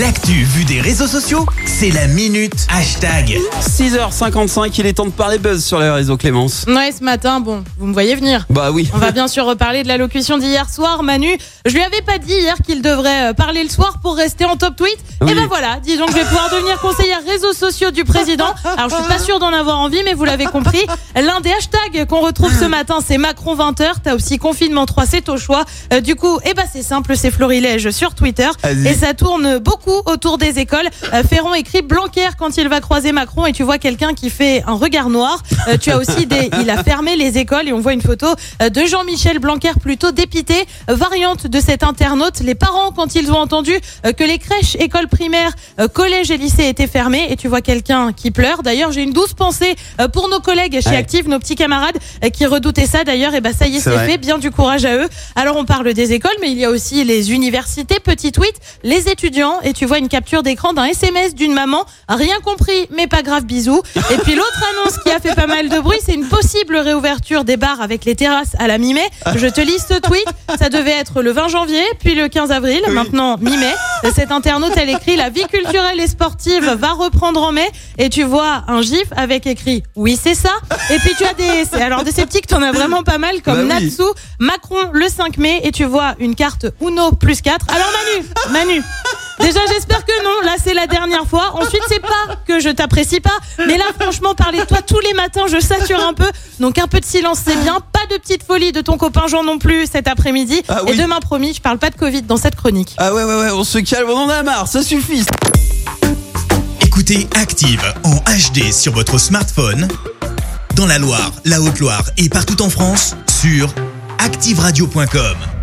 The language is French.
L'actu vue des réseaux sociaux, c'est la minute hashtag. 6h55, il est temps de parler buzz sur les réseaux Clémence. Ouais, ce matin, bon, vous me voyez venir. Bah oui. On va bien sûr reparler de l'allocution d'hier soir, Manu. Je lui avais pas dit hier qu'il devrait euh, parler le soir pour rester en top tweet. Oui. Et ben voilà, disons que je vais pouvoir devenir conseillère réseaux sociaux du président. Alors je suis pas sûre d'en avoir envie, mais vous l'avez compris. L'un des hashtags qu'on retrouve ce matin, c'est Macron 20h. T'as aussi confinement 3, c'est au choix. Euh, du coup, eh ben c'est simple, c'est Florilège sur Twitter. Et ça tourne beaucoup autour des écoles. Euh, Ferrand écrit Blanquer quand il va croiser Macron et tu vois quelqu'un qui fait un regard noir. Euh, tu as aussi des, il a fermé les écoles et on voit une photo euh, de Jean-Michel Blanquer plutôt dépité. Variante de cet internaute, les parents quand ils ont entendu que les crèches, écoles primaires, collèges et lycées étaient fermés et tu vois quelqu'un qui pleure. D'ailleurs, j'ai une douce pensée pour nos collègues chez Ouais. Active, nos petits camarades qui redoutaient ça d'ailleurs. Et bah ça y est, C'est fait. Bien du courage à eux. Alors on parle des écoles, mais il y a aussi les universités. Petit tweet, les étudiants et tu vois une capture d'écran d'un SMS d'une maman. Rien compris, mais pas grave, bisous. Et puis l'autre annonce qui a fait pas mal de bruit, c'est une possible réouverture des bars avec les terrasses à la mi-mai. Je te lis ce tweet. Ça devait être le 20 janvier, puis le 15 avril, maintenant mi-mai. Cette internaute, elle écrit la vie culturelle et sportive va reprendre en mai. Et tu vois un gif avec écrit oui, c'est ça. Et puis tu as des, alors des sceptiques, t'en as vraiment pas mal comme Bah oui. Natsu, Macron le 5 mai. Et tu vois une carte Uno plus 4. Alors Manu, Manu. Déjà, j'espère que non. Là, c'est la dernière fois. Ensuite, c'est pas que je t'apprécie pas, mais là, franchement, parler de toi tous les matins, je sature un peu. Donc, un peu de silence, c'est bien. Pas de petite folie de ton copain Jean non plus cet après-midi. Ah Et demain, promis, je parle pas de Covid dans cette chronique. Ah ouais, ouais, ouais, on se calme, on en a marre, ça suffit. Écoutez Active en HD sur votre smartphone, dans la Loire, la Haute-Loire et partout en France, sur activeradio.com.